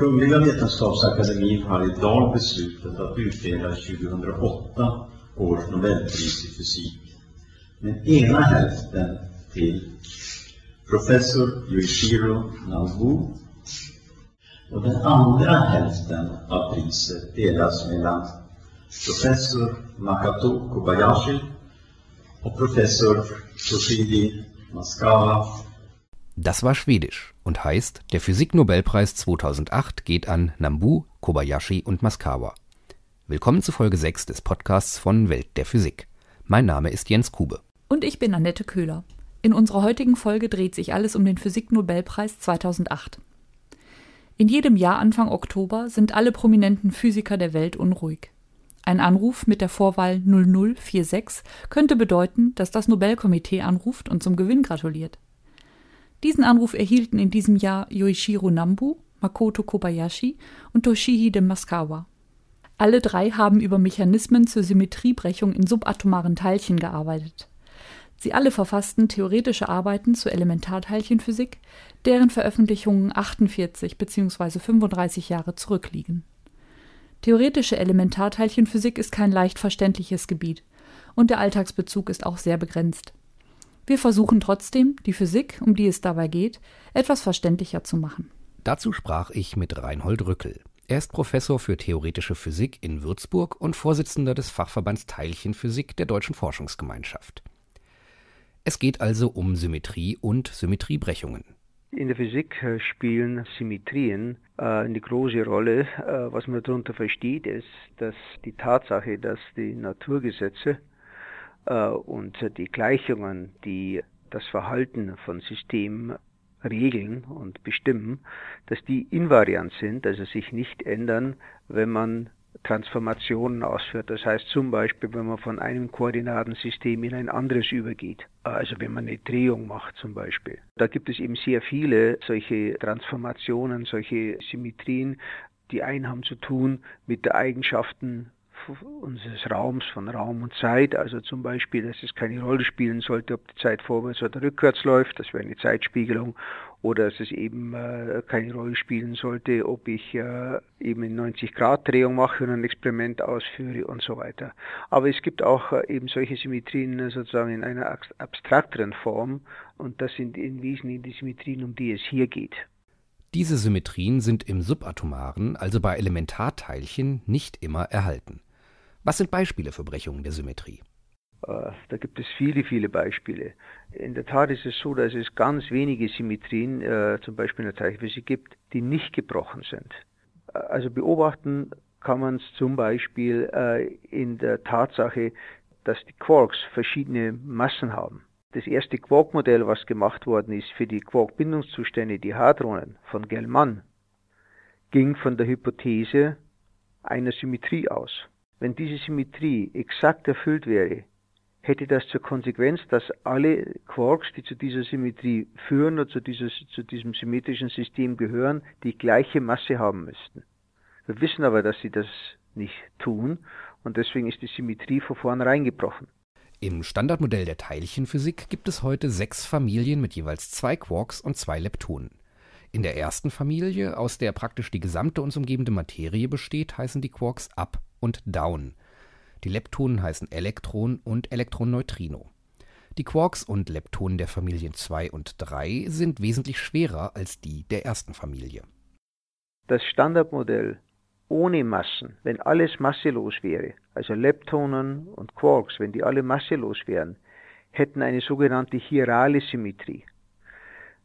Kungliga Vetenskapsakademin har idag beslutat att utdela 2008 års Nobelpris i fysik. Den ena hälften till professor Yoshiro Nabu och den andra hälften av priset delas mellan professor Makato Kobayashi och professor Toshidi Maskawa Das war Schwedisch und heißt, der Physiknobelpreis 2008 geht an Nambu, Kobayashi und Maskawa. Willkommen zu Folge 6 des Podcasts von Welt der Physik. Mein Name ist Jens Kube. Und ich bin Annette Köhler. In unserer heutigen Folge dreht sich alles um den Physiknobelpreis 2008. In jedem Jahr Anfang Oktober sind alle prominenten Physiker der Welt unruhig. Ein Anruf mit der Vorwahl 0046 könnte bedeuten, dass das Nobelkomitee anruft und zum Gewinn gratuliert. Diesen Anruf erhielten in diesem Jahr Yoichiro Nambu, Makoto Kobayashi und Toshihide Maskawa. Alle drei haben über Mechanismen zur Symmetriebrechung in subatomaren Teilchen gearbeitet. Sie alle verfassten theoretische Arbeiten zur Elementarteilchenphysik, deren Veröffentlichungen 48 bzw. 35 Jahre zurückliegen. Theoretische Elementarteilchenphysik ist kein leicht verständliches Gebiet und der Alltagsbezug ist auch sehr begrenzt. Wir versuchen trotzdem, die Physik, um die es dabei geht, etwas verständlicher zu machen. Dazu sprach ich mit Reinhold Rückel. Er ist Professor für theoretische Physik in Würzburg und Vorsitzender des Fachverbands Teilchenphysik der Deutschen Forschungsgemeinschaft. Es geht also um Symmetrie und Symmetriebrechungen. In der Physik äh, spielen Symmetrien äh, eine große Rolle. Äh, was man darunter versteht, ist, dass die Tatsache, dass die Naturgesetze und die Gleichungen, die das Verhalten von Systemen regeln und bestimmen, dass die invariant sind, also sich nicht ändern, wenn man Transformationen ausführt. Das heißt zum Beispiel, wenn man von einem Koordinatensystem in ein anderes übergeht. Also wenn man eine Drehung macht zum Beispiel. Da gibt es eben sehr viele solche Transformationen, solche Symmetrien. Die einen haben zu tun mit den Eigenschaften unseres Raums, von Raum und Zeit, also zum Beispiel, dass es keine Rolle spielen sollte, ob die Zeit vorwärts oder rückwärts läuft, das wäre eine Zeitspiegelung, oder dass es eben äh, keine Rolle spielen sollte, ob ich äh, eben eine 90-Grad-Drehung mache und ein Experiment ausführe und so weiter. Aber es gibt auch äh, eben solche Symmetrien äh, sozusagen in einer abstrakteren Form und das sind im Wesentlichen die Symmetrien, um die es hier geht. Diese Symmetrien sind im subatomaren, also bei Elementarteilchen, nicht immer erhalten. Was sind Beispiele für Brechungen der Symmetrie? Äh, da gibt es viele, viele Beispiele. In der Tat ist es so, dass es ganz wenige Symmetrien, äh, zum Beispiel in der Teilchenphysik, gibt, die nicht gebrochen sind. Äh, also beobachten kann man es zum Beispiel in der Tatsache, dass die Quarks verschiedene Massen haben. Das erste Quark-Modell, was gemacht worden ist für die Quark-Bindungszustände, die Hadronen von Gell-Mann, ging von der Hypothese einer Symmetrie aus. Wenn diese Symmetrie exakt erfüllt wäre, hätte das zur Konsequenz, dass alle Quarks, die zu dieser Symmetrie führen oder zu, dieses, zu diesem symmetrischen System gehören, die gleiche Masse haben müssten. Wir wissen aber, dass sie das nicht tun und deswegen ist die Symmetrie von vornherein gebrochen. Im Standardmodell der Teilchenphysik gibt es heute sechs Familien mit jeweils zwei Quarks und zwei Leptonen. In der ersten Familie, aus der praktisch die gesamte uns umgebende Materie besteht, heißen die Quarks Up und Down. Die Leptonen heißen Elektron und Elektroneutrino. Die Quarks und Leptonen der Familien 2 und 3 sind wesentlich schwerer als die der ersten Familie. Das Standardmodell ohne Massen, wenn alles masselos wäre, also Leptonen und Quarks, wenn die alle masselos wären, hätten eine sogenannte chirale Symmetrie.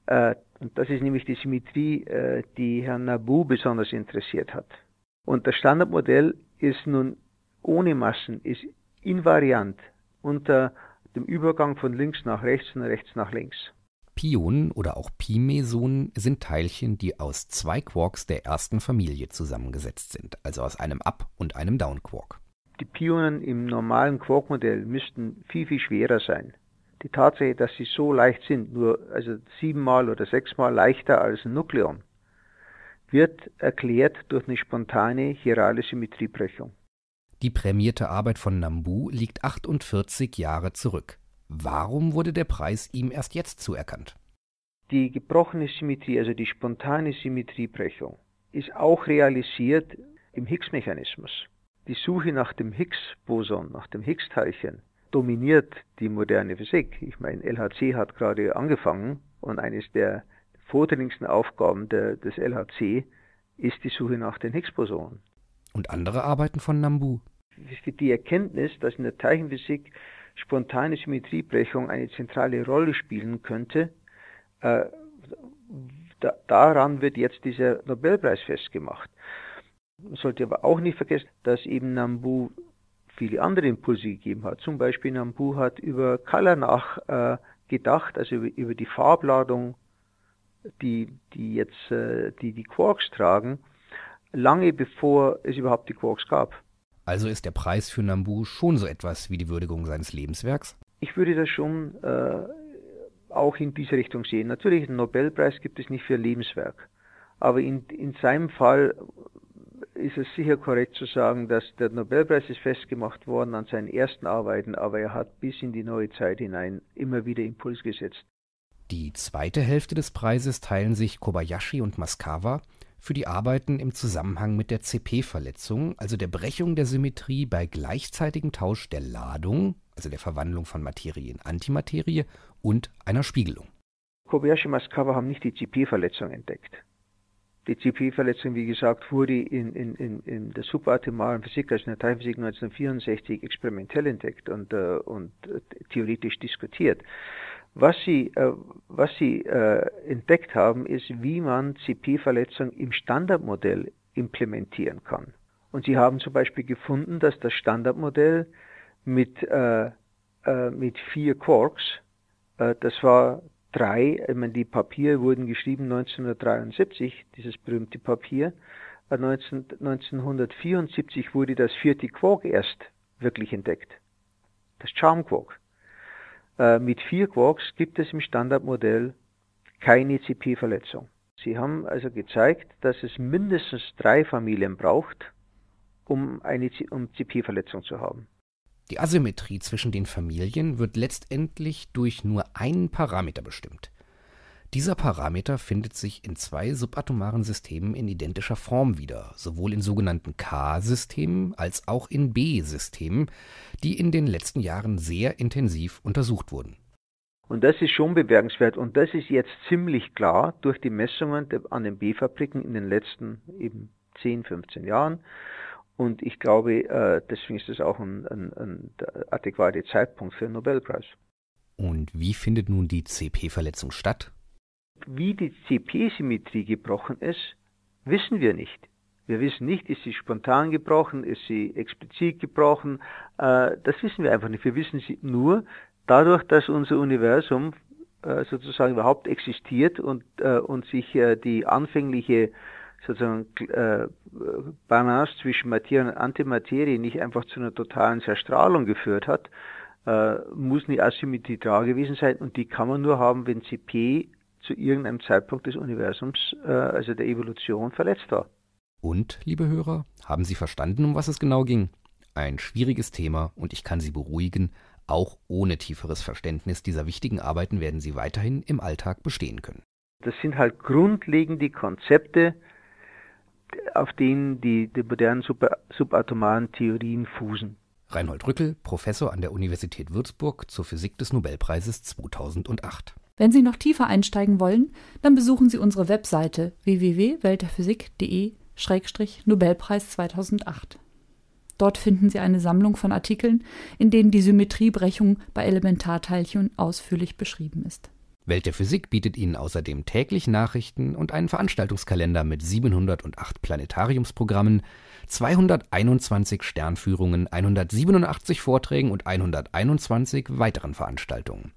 Äh, und das ist nämlich die Symmetrie, äh, die Herrn Nabu besonders interessiert hat. Und das Standardmodell ist nun ohne Massen, ist invariant unter dem Übergang von links nach rechts und rechts nach links. Pionen oder auch Pi-Mesonen sind Teilchen, die aus zwei Quarks der ersten Familie zusammengesetzt sind, also aus einem Up- und einem Down-Quark. Die Pionen im normalen Quark-Modell müssten viel, viel schwerer sein. Die Tatsache, dass sie so leicht sind, nur also siebenmal oder sechsmal leichter als ein Nukleon, wird erklärt durch eine spontane chirale Symmetriebrechung. Die prämierte Arbeit von Nambu liegt 48 Jahre zurück. Warum wurde der Preis ihm erst jetzt zuerkannt? Die gebrochene Symmetrie, also die spontane Symmetriebrechung, ist auch realisiert im Higgs-Mechanismus. Die Suche nach dem Higgs-Boson, nach dem Higgs-Teilchen, dominiert die moderne Physik. Ich meine, LHC hat gerade angefangen und eines der vordringlichsten Aufgaben der, des LHC ist die Suche nach den Higgs-Bosonen. Und andere Arbeiten von Nambu? Die Erkenntnis, dass in der Teilchenphysik spontane Symmetriebrechung eine zentrale Rolle spielen könnte, äh, da, daran wird jetzt dieser Nobelpreis festgemacht. Man sollte aber auch nicht vergessen, dass eben Nambu viele andere Impulse gegeben hat. Zum Beispiel Nambu hat über Color nachgedacht, äh, also über, über, die Farbladung, die, die jetzt äh, die, die Quarks tragen, lange bevor es überhaupt die Quarks gab. Also ist der Preis für Nambu schon so etwas wie die Würdigung seines Lebenswerks? Ich würde das schon äh, auch in diese Richtung sehen. Natürlich, einen Nobelpreis gibt es nicht für Lebenswerk. Aber in, in seinem Fall ist es sicher korrekt zu sagen, dass der Nobelpreis ist festgemacht worden an seinen ersten Arbeiten, aber er hat bis in die neue Zeit hinein immer wieder Impuls gesetzt. Die zweite Hälfte des Preises teilen sich Kobayashi und Maskawa für die Arbeiten im Zusammenhang mit der CP-Verletzung, also der Brechung der Symmetrie bei gleichzeitigem Tausch der Ladung, also der Verwandlung von Materie in Antimaterie und einer Spiegelung. Kobayashi und Maskawa haben nicht die CP-Verletzung entdeckt. Die CP-Verletzung, wie gesagt, wurde in, in, in, in der subatomaren Physik, also in der Teilphysik 1964 experimentell entdeckt und, äh, und äh, theoretisch diskutiert. Was sie, äh, was sie äh, entdeckt haben, ist, wie man CP-Verletzung im Standardmodell implementieren kann. Und sie haben zum Beispiel gefunden, dass das Standardmodell mit, äh, äh mit vier Quarks, äh, das war drei, ich meine, die Papiere wurden geschrieben 1973, dieses berühmte Papier, 19, äh, 1974 wurde das vierte Quark erst wirklich entdeckt, das Charm Quark. Äh, mit vier Quarks gibt es im Standardmodell keine CP-Verletzung. Sie haben also gezeigt, dass es mindestens drei Familien braucht, um eine um CP-Verletzung zu haben. Die Asymmetrie zwischen den Familien wird letztendlich durch nur einen Parameter bestimmt. Dieser Parameter findet sich in zwei subatomaren Systemen in identischer Form wieder, sowohl in sogenannten K-Systemen als auch in B-Systemen, die in den letzten Jahren sehr intensiv untersucht wurden. Und das ist schon bemerkenswert und das ist jetzt ziemlich klar durch die Messungen an den B-Fabriken in den letzten eben 10, 15 Jahren. Und ich glaube, äh, deswegen ist das auch ein, ein, ein adäquater Zeitpunkt für einen Nobelpreis. Und wie findet nun die CP-Verletzung statt? Wie die CP-Symmetrie gebrochen ist, wissen wir nicht. Wir wissen nicht, ist sie spontan gebrochen, ist sie explizit gebrochen. Äh, das wissen wir einfach nicht. Wir wissen sie nur dadurch, dass unser Universum äh, sozusagen überhaupt existiert und, und sich die anfängliche sozusagen Balance zwischen Materie und Antimaterie nicht einfach zu einer totalen Zerstrahlung geführt hat, muss eine Asymmetrie da gewesen sein und die kann man nur haben, wenn CP zu irgendeinem Zeitpunkt des Universums, äh, also der Evolution, verletzt war. Und, liebe Hörer, haben Sie verstanden, um was es genau ging? Ein schwieriges Thema und ich kann Sie beruhigen, auch ohne tieferes Verständnis dieser wichtigen Arbeiten werden Sie weiterhin im Alltag bestehen können. Das sind halt grundlegende Konzepte, auf denen die, die modernen super, subatomaren Theorien fußen. Reinhold Rückel, Professor an der Universität Würzburg zur Physik des Nobelpreises 2008. Wenn Sie noch tiefer einsteigen wollen, dann besuchen Sie unsere Webseite www.weltderphysik.de-nobelpreis 2008. Dort finden Sie eine Sammlung von Artikeln, in denen die Symmetriebrechung bei Elementarteilchen ausführlich beschrieben ist. Welt der Physik bietet Ihnen außerdem täglich Nachrichten und einen Veranstaltungskalender mit 708 Planetariumsprogrammen, 221 Sternführungen, 187 Vorträgen und 121 weiteren Veranstaltungen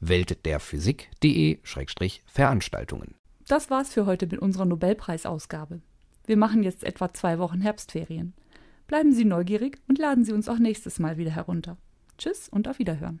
weltderphysik.de-veranstaltungen. Das war's für heute mit unserer Nobelpreisausgabe. Wir machen jetzt etwa zwei Wochen Herbstferien. Bleiben Sie neugierig und laden Sie uns auch nächstes Mal wieder herunter. Tschüss und auf Wiederhören.